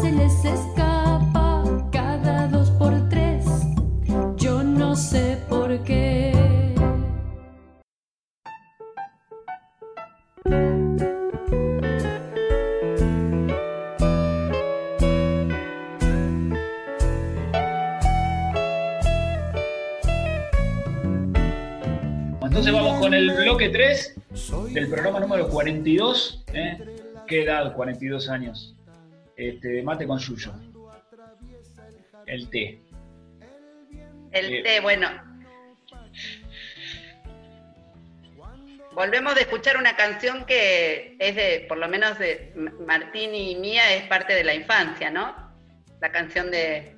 Speaker 8: Se les escapa cada dos por tres. Yo no sé por qué.
Speaker 2: Entonces vamos con el bloque 3 del programa número 42. ¿eh? ¿Qué edad? 42 años. Este, mate con yuyo. El té.
Speaker 4: El
Speaker 2: Eh.
Speaker 4: té, bueno. Volvemos de escuchar una canción que es de, por lo menos de Martín y mía, es parte de la infancia, ¿no? La canción de,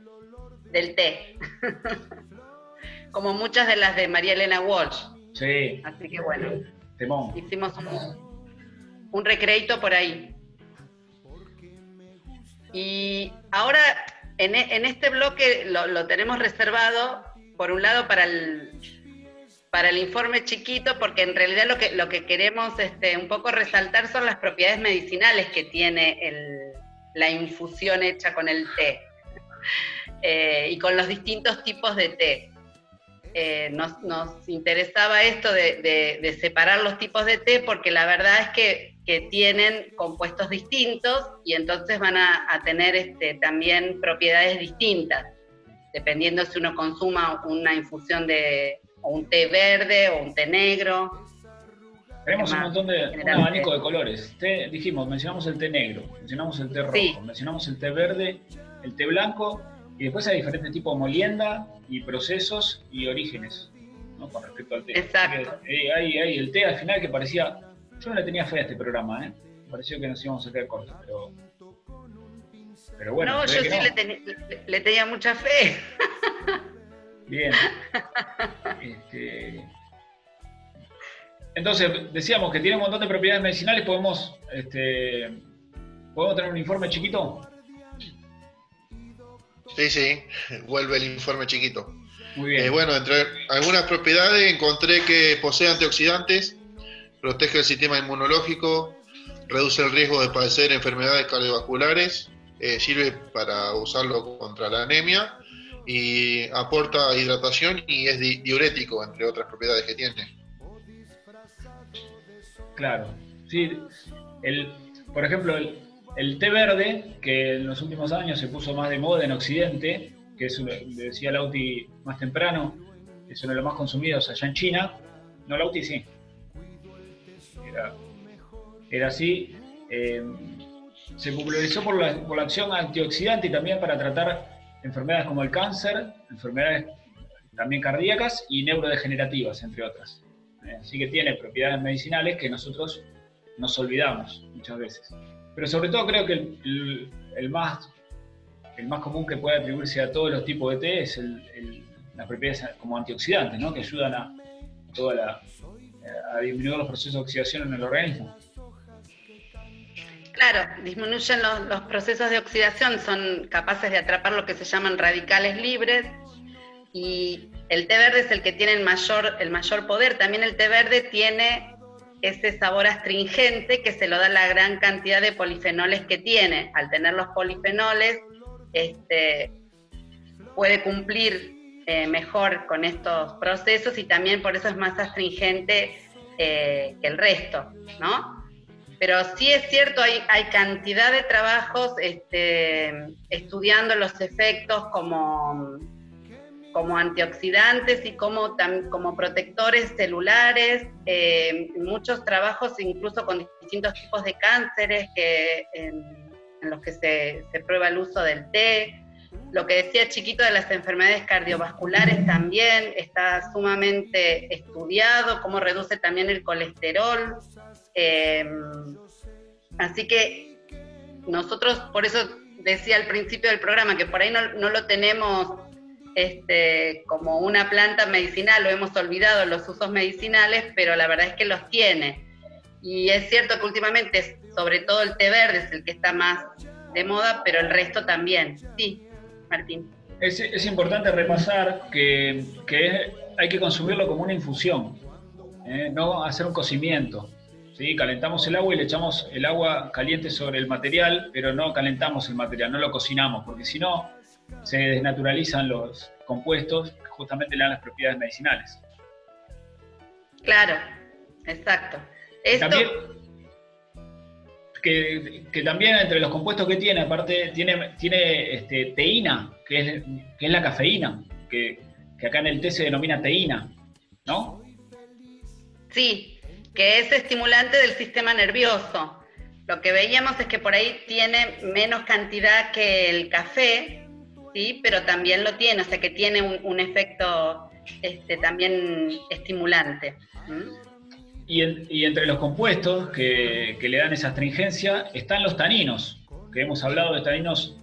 Speaker 4: del té. Como muchas de las de María Elena Walsh.
Speaker 2: Sí,
Speaker 4: Así que bueno,
Speaker 2: temón.
Speaker 4: hicimos un, un recreito por ahí. Y ahora, en, e- en este bloque lo, lo tenemos reservado, por un lado, para el, para el informe chiquito, porque en realidad lo que, lo que queremos este, un poco resaltar son las propiedades medicinales que tiene el- la infusión hecha con el té Eh, y con los distintos tipos de té. Eh, nos, nos interesaba esto de, de- de separar los tipos de té porque la verdad es que, que tienen compuestos distintos y entonces van a, a tener este, también propiedades distintas, dependiendo si uno consuma una infusión de o un té verde o un té negro.
Speaker 2: Tenemos un montón de un abanico de colores. Té- dijimos, mencionamos el té negro, mencionamos el té rojo,
Speaker 4: Sí.
Speaker 2: mencionamos el té verde, el té blanco, y después hay diferentes tipos de molienda y procesos y orígenes, ¿no? Con respecto al té.
Speaker 4: Exacto.
Speaker 2: Eh, hay, hay el té al final que parecía. Yo no le tenía fe a este programa, ¿eh? Me pareció que nos íbamos a quedar cortos, pero. Pero bueno,
Speaker 4: no, yo sí le, le- le tenía mucha fe.
Speaker 2: Bien. Este, entonces, decíamos que tiene un montón de propiedades medicinales, podemos, este, ¿podemos tener un informe chiquito?
Speaker 3: Sí, sí, vuelve el informe chiquito.
Speaker 2: Muy bien.
Speaker 3: Eh, bueno, entre algunas propiedades encontré que posee antioxidantes, protege el sistema inmunológico, reduce el riesgo de padecer enfermedades cardiovasculares, eh, sirve para usarlo contra la anemia y aporta hidratación y es di- diurético, entre otras propiedades que tiene.
Speaker 2: Claro. Sí, el, por ejemplo, el, el té verde, que en los últimos años se puso más de moda en Occidente, que es, decía Lauti más temprano, es uno de los más consumidos allá en China. No, Lauti sí. Era, así. eh, se popularizó por la, por la acción antioxidante y también para tratar enfermedades como el cáncer, enfermedades también cardíacas y neurodegenerativas, entre otras. Eh, Así que tiene propiedades medicinales que nosotros nos olvidamos muchas veces. Pero sobre todo creo que el, el- el más, el más común que puede atribuirse a todos los tipos de té es el- las propiedades como antioxidantes, ¿no? que ayudan a, toda la, a disminuir los procesos de oxidación en el organismo.
Speaker 4: Claro, disminuyen los, los procesos de oxidación, son capaces de atrapar lo que se llaman radicales libres y el té verde es el que tiene el mayor, el mayor poder. También el té verde tiene ese sabor astringente que se lo da la gran cantidad de polifenoles que tiene. Al tener los polifenoles, este, puede cumplir eh, mejor con estos procesos y también por eso es más astringente eh, que el resto, ¿no? Pero sí es cierto, hay, cantidad de trabajos este, estudiando los efectos como, como antioxidantes y como, como protectores celulares, eh, muchos trabajos incluso con distintos tipos de cánceres que, en, los que se prueba el uso del té. Lo que decía Chiquito de las enfermedades cardiovasculares también está sumamente estudiado, cómo reduce también el colesterol. Eh, así que nosotros, por eso decía al principio del programa, que por ahí no, no lo tenemos este, como una planta medicinal, lo hemos olvidado los usos medicinales, pero la verdad es que los tiene. Y es cierto que últimamente, sobre todo el té verde es el que está más de moda, pero el resto también. Sí, Martín.
Speaker 2: Es, es importante repasar que, que hay que consumirlo como una infusión, ¿eh? no hacer un cocimiento. ¿sí? Calentamos el agua y le echamos el agua caliente sobre el material, pero no calentamos el material, no lo cocinamos, porque si no se desnaturalizan los compuestos que justamente le dan las propiedades medicinales.
Speaker 4: Claclaro, exacto. Esto,
Speaker 2: También, que, también entre los compuestos que tiene, aparte tiene, tiene este, teína, que es, que es la cafeína, que, que acá en el té se denomina teína, ¿no?
Speaker 4: Sí, que es estimulante del sistema nervioso. Lo que veíamos es que por ahí tiene menos cantidad que el café, sí, pero también lo tiene, o sea que tiene un, efecto este, también estimulante.
Speaker 2: Y, en- y entre los compuestos que, le dan esa astringencia están los taninos, que hemos hablado de taninos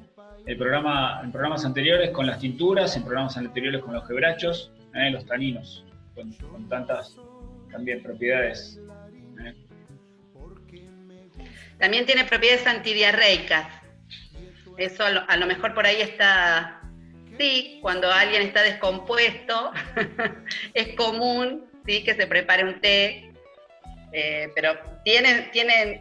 Speaker 2: en, programa, en programas anteriores con las tinturas, en programas anteriores con los quebrachos, ¿eh? los taninos, con, con tantas también propiedades. ¿eh?
Speaker 4: También tiene propiedades antidiarreicas. Eso a lo, a lo mejor por ahí está, sí, cuando alguien está descompuesto, es común, sí, que se prepare un té, eh, pero tiene, tiene,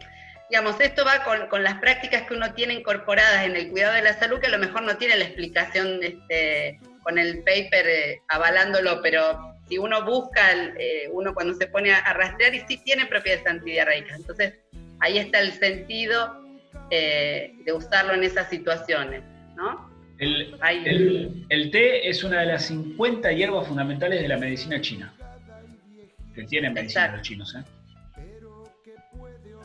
Speaker 4: digamos, esto va con, con las prácticas que uno tiene incorporadas en el cuidado de la salud, que a lo mejor no tiene la explicación este, con el paper eh, avalándolo, pero si uno busca, el, eh, uno cuando se pone a, a rastrear, y sí tiene propiedades antidiarreicas. Entonces, ahí está el sentido eh, de usarlo en esas situaciones, ¿no?
Speaker 2: El, el- el té es una de las 50 hierbas fundamentales de la medicina china, que tienen medicina
Speaker 4: Exacto.
Speaker 2: los chinos. ¿eh?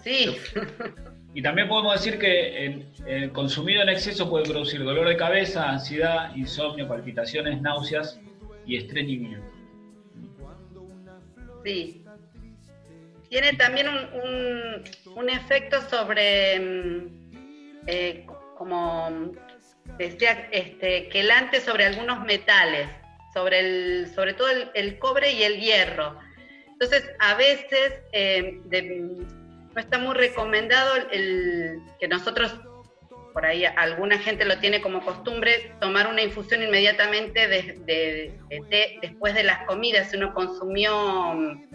Speaker 4: Sí,
Speaker 2: Y también podemos decir que el, el consumido en exceso puede producir dolor de cabeza, ansiedad, insomnio, palpitaciones, náuseas y estreñimiento.
Speaker 4: sí. Tiene también un, un- un efecto sobre, mm, eh, como decía, este, quelante sobre algunos metales, sobre, el, sobre todo el, el cobre y el hierro. Entonces, a veces eh, de- no está muy recomendado el, que nosotros, por ahí alguna gente lo tiene como costumbre, tomar una infusión inmediatamente de, té después de las comidas, si uno consumió mm,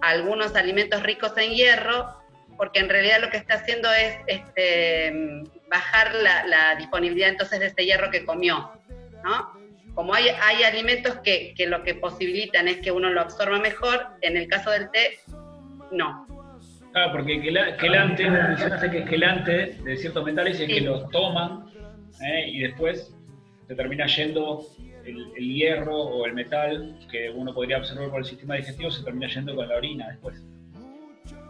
Speaker 4: algunos alimentos ricos en hierro, porque en realidad lo que está haciendo es este, mm, bajar la, disponibilidad entonces de ese hierro que comió, ¿no? Como hay, hay alimentos que, que lo que posibilitan es que uno lo absorba mejor, en el caso del té, no.
Speaker 2: Claro, porque quela- quelante, mencionaste que quelante de ciertos metales es que los toman ¿eh? y después se termina yendo el, el hierro o el metal que uno podría absorber por el sistema digestivo, se termina yendo con la orina después.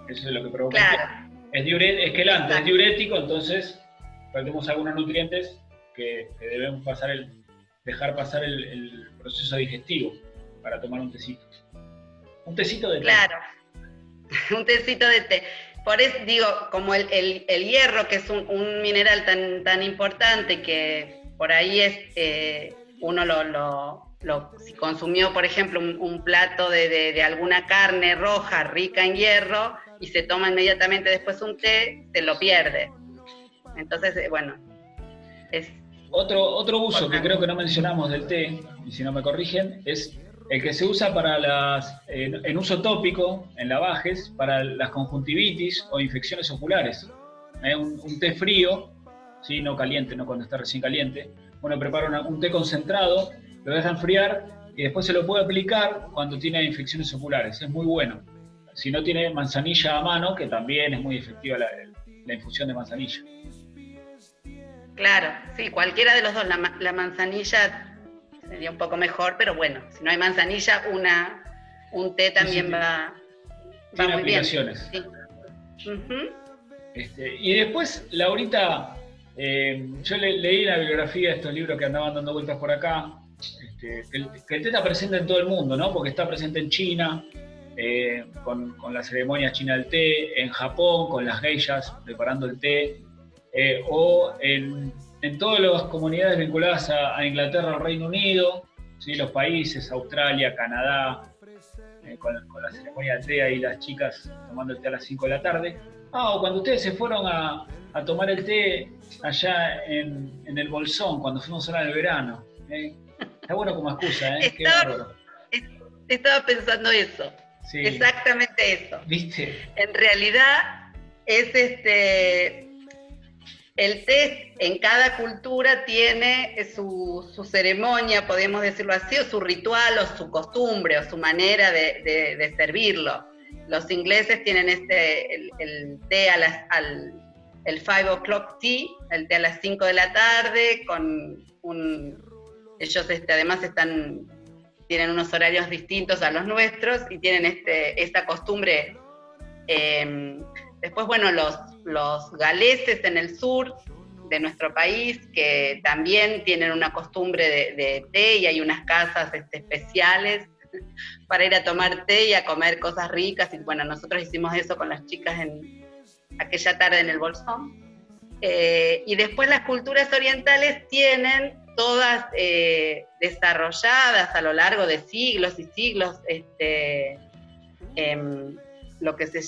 Speaker 2: Eso es lo que provoca.
Speaker 4: Claro.
Speaker 2: Es, diure- es quelante, es diurético, entonces perdemos algunos nutrientes que, que debemos pasar el, dejar pasar el, el proceso digestivo para tomar un tecito. Un tecito de té.
Speaker 4: Un tecito de té. Por eso digo, como el, el- el hierro, que es un, un mineral tan, tan importante que por ahí es, eh, uno lo, lo- lo- si consumió, por ejemplo, un, un plato de, de- de alguna carne roja rica en hierro y se toma inmediatamente después un té, se lo pierde. Entonces, eh, bueno, es
Speaker 2: Otro, otro uso que creo que no mencionamos del té, y si no me corrigen, es el que se usa para las, en, uso tópico, en lavajes, para las conjuntivitis o infecciones oculares. Eh, un, té frío, ¿sí? no caliente, no cuando está recién caliente. Uno prepara un té concentrado, lo deja enfriar y después se lo puede aplicar cuando tiene infecciones oculares. Es muy bueno. Si no tiene manzanilla a mano, que también es muy efectiva la, infusión de manzanilla.
Speaker 4: Claro, sí, cualquiera de los dos. La manzanilla sería un poco mejor, pero bueno, si no hay manzanilla, una, un té también
Speaker 2: sí.
Speaker 4: va, va muy bien. Sí.
Speaker 2: Este, y después, Laurita, eh, yo le- leí la bibliografía de estos libros que andaban dando vueltas por acá, este, que, el, que el té está presente en todo el mundo, ¿no? Porque está presente en China, eh, con, con la ceremonia china del té, en Japón, con las geishas preparando el té, eh, o en, en todas las comunidades vinculadas a, a Inglaterra, al Reino Unido, ¿sí? los países, Australia, Canadá, eh, con, con la ceremonia del té ahí las chicas tomando el té a las 5 de la tarde. Ah, o cuando ustedes se fueron a, a tomar el té allá en, en el Bolsón, cuando fuimos ahora en el verano. ¿eh? Está bueno como excusa, ¿eh? Qué
Speaker 4: Estaba-
Speaker 2: bárbaro.
Speaker 4: Estaba pensando eso,
Speaker 2: Sí.
Speaker 4: exactamente eso.
Speaker 2: ¿Viste?
Speaker 4: En realidad es este, el té en cada cultura tiene su, ceremonia, podemos decirlo así, o su ritual, o su costumbre, o su manera de, servirlo. Los ingleses tienen este, el, té a las, al el 5 o'clock tea, el té a las 5 de la tarde, con un, ellos este, además están, tienen unos horarios distintos a los nuestros y tienen este, esta costumbre eh, después, bueno, los, los galeses en el sur de nuestro país, que también tienen una costumbre de, té y hay unas casas este, especiales para ir a tomar té y a comer cosas ricas. Y bueno, nosotros hicimos eso con las chicas en aquella tarde en el Bolsón. Eh, y después las culturas orientales tienen todas eh, desarrolladas a lo largo de siglos y siglos este, em, lo que se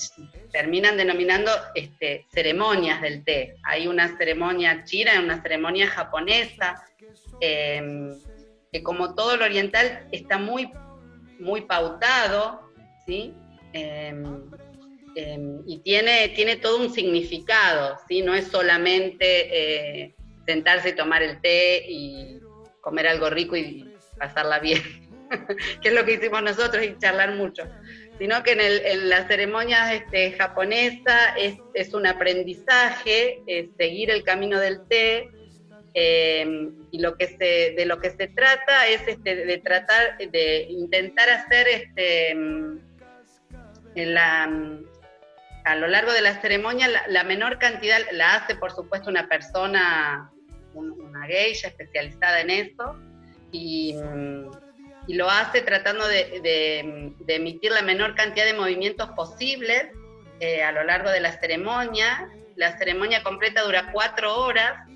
Speaker 4: terminan denominando este, ceremonias del té. Hay una ceremonia china una ceremonia japonesa, em, que como todo lo oriental está muy, muy pautado, ¿sí? Em, em, y tiene, tiene todo un significado, ¿sí? No es solamente eh, sentarse y tomar el té y comer algo rico y pasarla bien, que es lo que hicimos nosotros y charlar mucho sino que en, el, en la ceremonia este, japonesa es, es, un aprendizaje, es seguir el camino del té, eh, y lo que se, de lo que se trata es este, de tratar, de intentar hacer este, en la, a lo largo de la ceremonia la, menor cantidad, la hace por supuesto una persona, un, una geisha especializada en eso, y y lo hace tratando de, emitir la menor cantidad de movimientos posibles eh, a lo largo de la ceremonia. La ceremonia completa dura cuatro horas.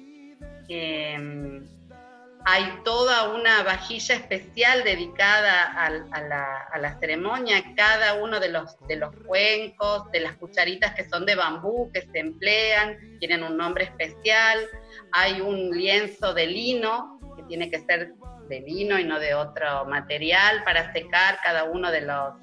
Speaker 4: Eh, hay toda una vajilla especial dedicada a, la, ceremonia, cada uno de los cuencos, de las cucharitas que son de bambú, que se emplean, tienen un nombre especial, hay un lienzo de lino, que tiene que ser de lino y no de otro material, para secar cada uno de los,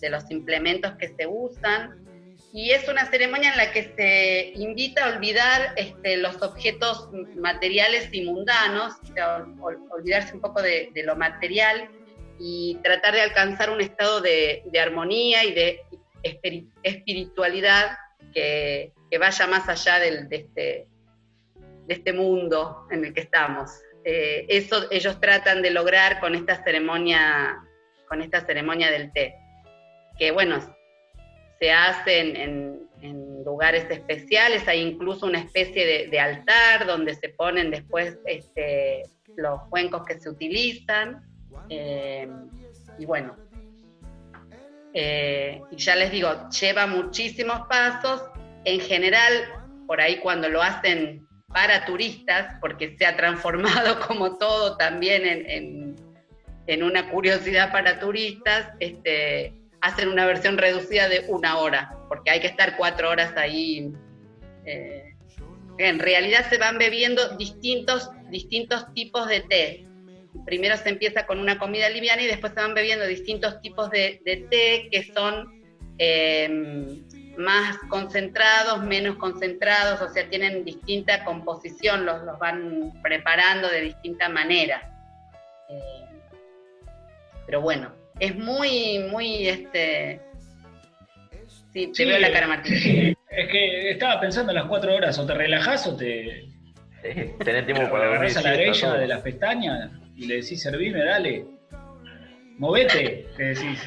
Speaker 4: de los implementos que se usan. Y es una ceremonia en la que se invita a olvidar este, los objetos materiales y mundanos, o sea, ol- olvidarse un poco de, de lo material y tratar de alcanzar un estado de, de armonía y de espiri- espiritualidad que, que vaya más allá del- de, este, de este mundo en el que estamos. Eh, eso ellos tratan de lograr con esta ceremonia, con esta ceremonia del té, que bueno, se hacen en, lugares especiales, hay incluso una especie de, de altar donde se ponen después este, los cuencos que se utilizan. eh, y bueno, eh, y ya les digo, lleva muchísimos pasos. En general, por ahí cuando lo hacen para turistas, porque se ha transformado como todo también en, en- una curiosidad para turistas, este, hacen una versión reducida de una hora, porque hay que estar cuatro horas ahí. eh, en realidad se van bebiendo distintos, distintos tipos de té. Primero se empieza con una comida liviana y después se van bebiendo distintos tipos de, de té que son eh, más concentrados, menos concentrados, o sea, tienen distinta composición, los, los van preparando de distinta manera. Eh, pero bueno, es muy, muy, este... Sí, te
Speaker 2: Sí,
Speaker 4: veo la cara, Martín.
Speaker 2: Es que estaba pensando en las cuatro horas, o te relajás o te,
Speaker 6: Tenés tiempo
Speaker 2: te
Speaker 6: para dormir.
Speaker 2: a la
Speaker 6: todo.
Speaker 2: de las pestañas y le decís, servime, dale. Movete, le decís.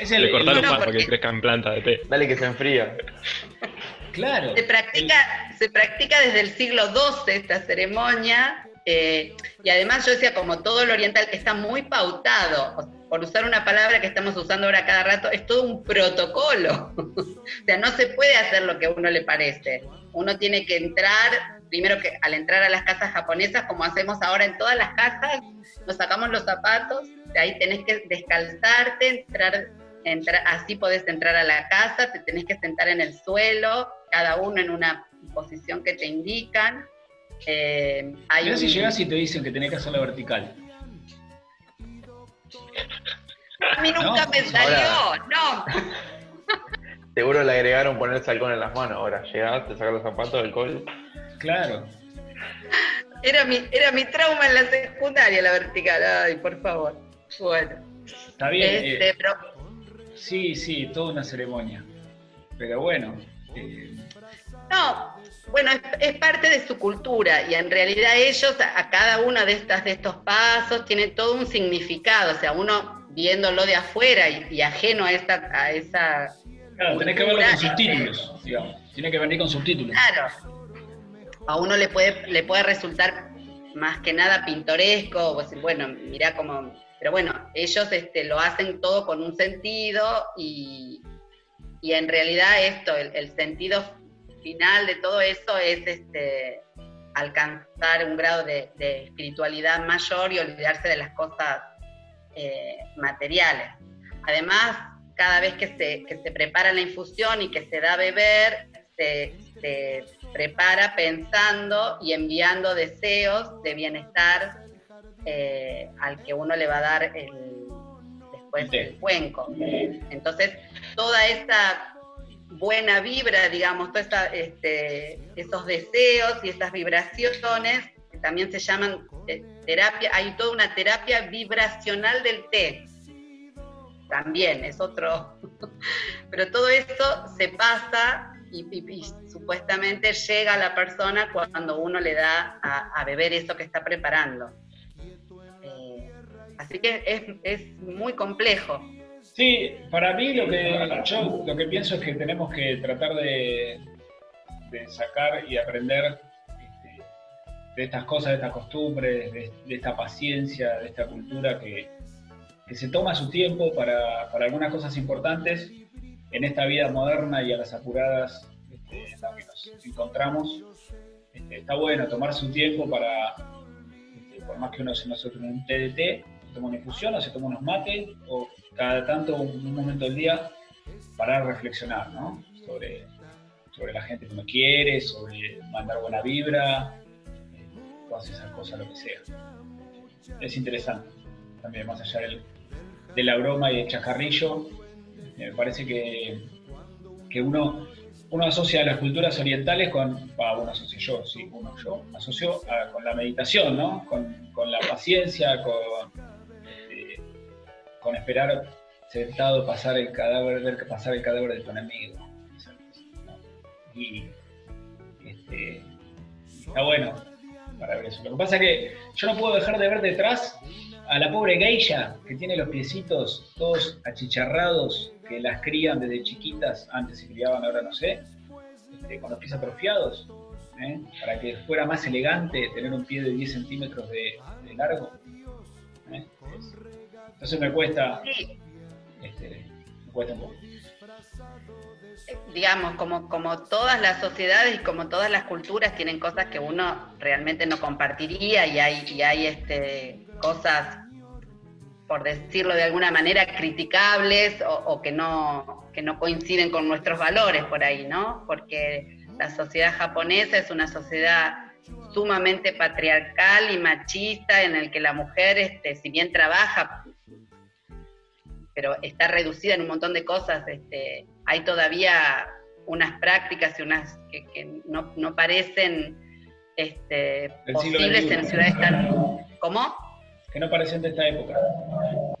Speaker 2: Es el,
Speaker 5: Le los
Speaker 4: no,
Speaker 5: pasos
Speaker 4: porque-
Speaker 5: que crezcan plantas de té.
Speaker 6: Dale que se enfría.
Speaker 2: Claro.
Speaker 4: Se practica, se practica desde el siglo XII esta ceremonia eh, y además yo decía, como todo el oriental está muy pautado, por usar una palabra que estamos usando ahora cada rato, es todo un protocolo. o sea, no se puede hacer lo que a uno le parece. Uno tiene que entrar, primero que al entrar a las casas japonesas, como hacemos ahora en todas las casas, nos sacamos los zapatos, de ahí tenés que descalzarte, entrar, entrar, así podés entrar a la casa, te tenés que sentar en el suelo, cada uno en una posición que te indican. Eh, hay
Speaker 2: si llegás y te dicen que tenés que hacerlo vertical.
Speaker 4: A mí nunca
Speaker 2: No,
Speaker 4: me salió, no.
Speaker 6: Seguro le agregaron ponerse alcohol en las manos. Ahora llegás, te sacas los zapatos, alcohol.
Speaker 2: Claro.
Speaker 4: Era mi, era mi trauma en la secundaria, la vertical. Ay, por favor. Bueno.
Speaker 2: Está bien. eh,
Speaker 4: Este, pero
Speaker 2: sí, sí, toda una ceremonia. Pero bueno. eh,
Speaker 4: No, bueno, es, es parte de su cultura y en realidad ellos a, a cada uno de, estas, de estos pasos tiene todo un significado, o sea, uno viéndolo de afuera y, y ajeno a esa, a esa
Speaker 2: claro, tenés que verlo con subtítulos, digamos. Tiene que venir con subtítulos.
Speaker 4: Claro, a uno le puede, le puede resultar más que nada pintoresco, bueno, mirá cómo, pero bueno, ellos este, lo hacen todo con un sentido y, y en realidad esto, el, sentido final de todo eso es este, alcanzar un grado de, espiritualidad mayor y olvidarse de las cosas eh, materiales. Además, cada vez que se, que se prepara la infusión y que se da a beber, se prepara pensando y enviando deseos de bienestar eh, al que uno le va a dar el, después
Speaker 2: Sí.
Speaker 4: el cuenco. Entonces, toda esa buena vibra, digamos, todos este, esos deseos y esas vibraciones, que también se llaman eh, terapia, hay toda una terapia vibracional del té. También es otro. Pero todo eso se pasa y, supuestamente llega a la persona cuando uno le da a, a beber eso que está preparando. Eh, así que es, es muy complejo.
Speaker 2: Sí, para mí lo que yo lo que pienso es que tenemos que tratar de, de sacar y aprender este, de estas cosas, de estas costumbres, de, de esta paciencia, de esta cultura que, que se toma su tiempo para, para algunas cosas importantes en esta vida moderna y a las apuradas este, en la que nos encontramos. Este, está bueno tomar su tiempo para, por más que uno se nosotros en un té de té, se toma una infusión o se toma unos mates, o cada tanto, un, un momento del día, para reflexionar, ¿no? Sobre, sobre la gente que uno quiere, sobre mandar buena vibra, eh, todas esas cosas, lo que sea. Es interesante, también más allá del, de la broma y del chacarrillo, me parece que, que uno, uno asocia las culturas orientales con, ah, uno asocia yo, sí, uno yo, asocio a- con la meditación, ¿no? Con, con la paciencia, con, este, con esperar sentado pasar el cadáver, ver pasar el cadáver de tu enemigo. Y este, está bueno para ver eso. Lo que pasa es que yo no puedo dejar de ver detrás a la pobre geisha que tiene los piecitos todos achicharrados, que las crían desde chiquitas, antes se criaban, ahora no sé, este, con los pies atrofiados, ¿eh? para que fuera más elegante tener un pie de 10 centímetros de, de largo. ¿eh? Es- Entonces me cuesta, este, me cuesta un poco.
Speaker 4: Digamos, como, como todas las sociedades y como todas las culturas tienen cosas que uno realmente no compartiría y hay, y hay este, cosas, por decirlo de alguna manera, criticables o, que, no, que no coinciden con nuestros valores por ahí, ¿no? Porque la sociedad japonesa es una sociedad sumamente patriarcal y machista en el que la mujer, este, si bien trabaja, pero está reducida en un montón de cosas. Este, hay todavía unas prácticas y unas que, que no, no parecen este, posibles
Speaker 2: XXI.
Speaker 4: en ciudades tan... ¿Cómo?
Speaker 2: Que no parecen de esta época.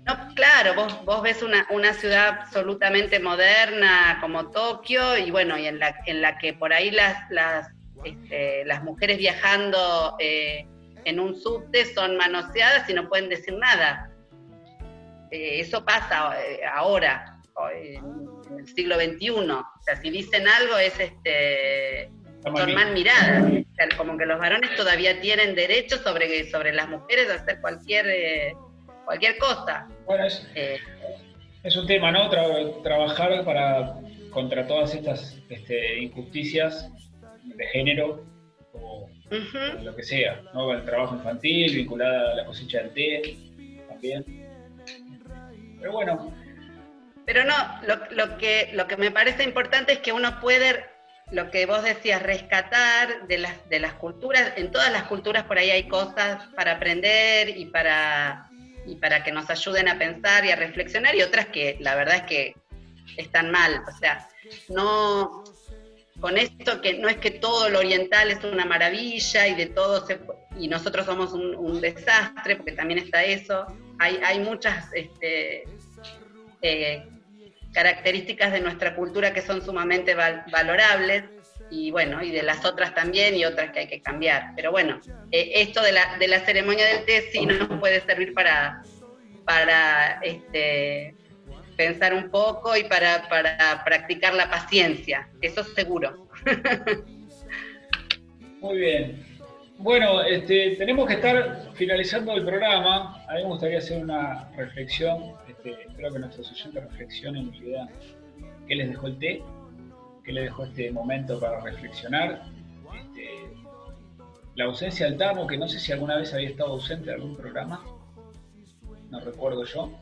Speaker 4: No, claro, vos, vos ves una, una ciudad absolutamente moderna como Tokio y bueno, y en la, en la que por ahí las, las, este, las mujeres viajando eh, en un subte son manoseadas y no pueden decir nada. Eh, eso pasa eh, ahora, o en, el siglo XXI. O sea, si dicen algo es este son mal miradas. O sea, como que los varones todavía tienen derecho sobre, sobre las mujeres a hacer cualquier, eh, cualquier cosa.
Speaker 2: Bueno, es,
Speaker 4: Eh,
Speaker 2: es un tema, ¿no? Tra- trabajar para contra todas estas este, injusticias de género o lo que sea, ¿no? El trabajo infantil, vinculada a la cosecha del té, también. Pero bueno,
Speaker 4: Pero no, lo, lo que, lo que me parece importante es que uno puede, lo que vos decías, rescatar de las, de las culturas, en todas las culturas por ahí hay cosas para aprender y para, y para que nos ayuden a pensar y a reflexionar y otras que la verdad es que están mal. O sea, no, con esto que no es que todo lo oriental es una maravilla y de todo se, y nosotros somos un, un desastre, porque también está eso. Hay, muchas este, eh, características de nuestra cultura que son sumamente val- valorables y bueno, y de las otras también y otras que hay que cambiar. Pero bueno, eh, esto de la, de la ceremonia del té sí nos puede servir para, para este, pensar un poco y para, para practicar la paciencia, eso seguro.
Speaker 2: muy bien. Bueno, este, tenemos que estar finalizando el programa. A mí me gustaría hacer una reflexión. Este, espero que nuestros oyentes reflexionen y vean qué les dejó el té, qué les dejó este momento para reflexionar. Este, la ausencia del Tamo, que no sé si alguna vez había estado ausente de algún programa. No recuerdo yo.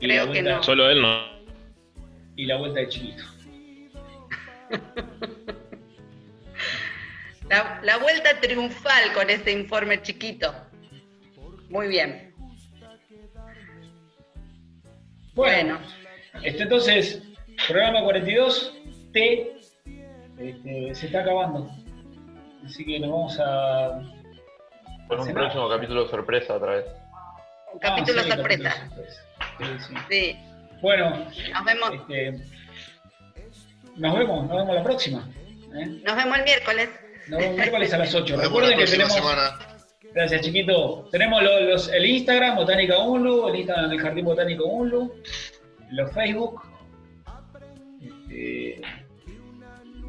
Speaker 2: Y
Speaker 4: Creo que no.
Speaker 5: Solo él no.
Speaker 2: Y la vuelta de Chiquito.
Speaker 4: La, la vuelta triunfal con ese informe chiquito. Muy bien.
Speaker 2: Bueno, este, entonces, programa 42, T, este, se está acabando. Así que nos vamos a.
Speaker 6: Con un
Speaker 2: cenar.
Speaker 6: próximo capítulo sorpresa otra vez.
Speaker 4: Un capítulo
Speaker 2: Ah, sí,
Speaker 4: sorpresa.
Speaker 2: capítulo sorpresa. Sí, sí.
Speaker 4: Sí,
Speaker 2: Bueno,
Speaker 4: nos vemos,
Speaker 2: este, nos vemos, nos vemos la próxima. ¿eh?
Speaker 4: nos vemos el miércoles.
Speaker 2: Nos vemos miércoles a las 8.
Speaker 3: Nos vemos la
Speaker 2: Recuerden que tenemos.
Speaker 3: semana.
Speaker 2: Gracias, chiquito. Tenemos lo- los, el Instagram, Botánica Unlu, el Instagram del Jardín Botánico Unlu, los Facebook. Este,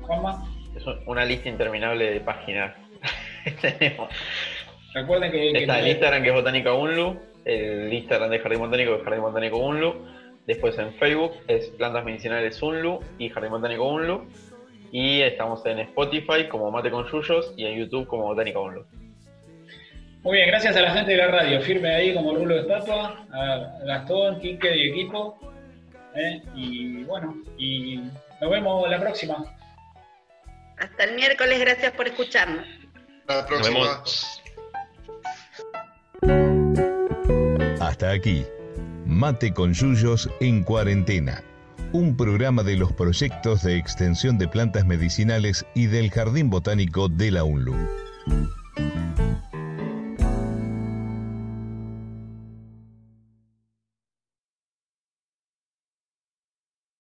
Speaker 2: Juanma,
Speaker 6: Es un- una lista interminable de páginas. Tenemos.
Speaker 2: recuerden que. que
Speaker 6: Está el Instagram que es Botánica Unlu, el Instagram de Jardín Botánico que es Jardín Botánico Unlu, después en Facebook es Plantas Medicinales Unlu y Jardín Botánico Unlu, y estamos en Spotify como Mate con Yuyos y en YouTube como Botánica Unlu.
Speaker 2: Muy bien, gracias a la gente de la radio, firme ahí como rulo de estatua, a Gastón, Quique y equipo. ¿eh? Y bueno, y nos vemos la próxima.
Speaker 4: Hasta el miércoles, gracias por escucharnos.
Speaker 3: La próxima.
Speaker 9: Hasta aquí, Mate con Yuyos en cuarentena, un programa de los proyectos de extensión de plantas medicinales y del Jardín Botánico de la UNLU.